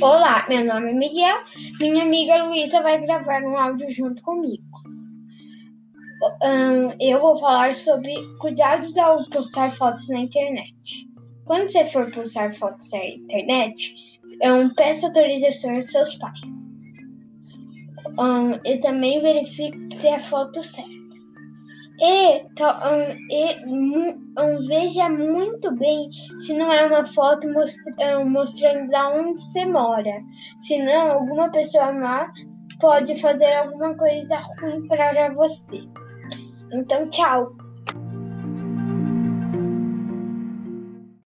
Olá, meu nome é Miguel. Minha amiga Luísa vai gravar um áudio junto comigo. Um, eu vou falar sobre cuidados ao postar fotos na internet. Quando você for postar fotos na internet, um, peça autorização aos seus pais. Um, e também verifique se é a foto certa. E, um, e um, veja muito bem se não é uma foto mostra, um, mostrando de onde você mora. Senão, alguma pessoa má pode fazer alguma coisa ruim para você. Então, tchau!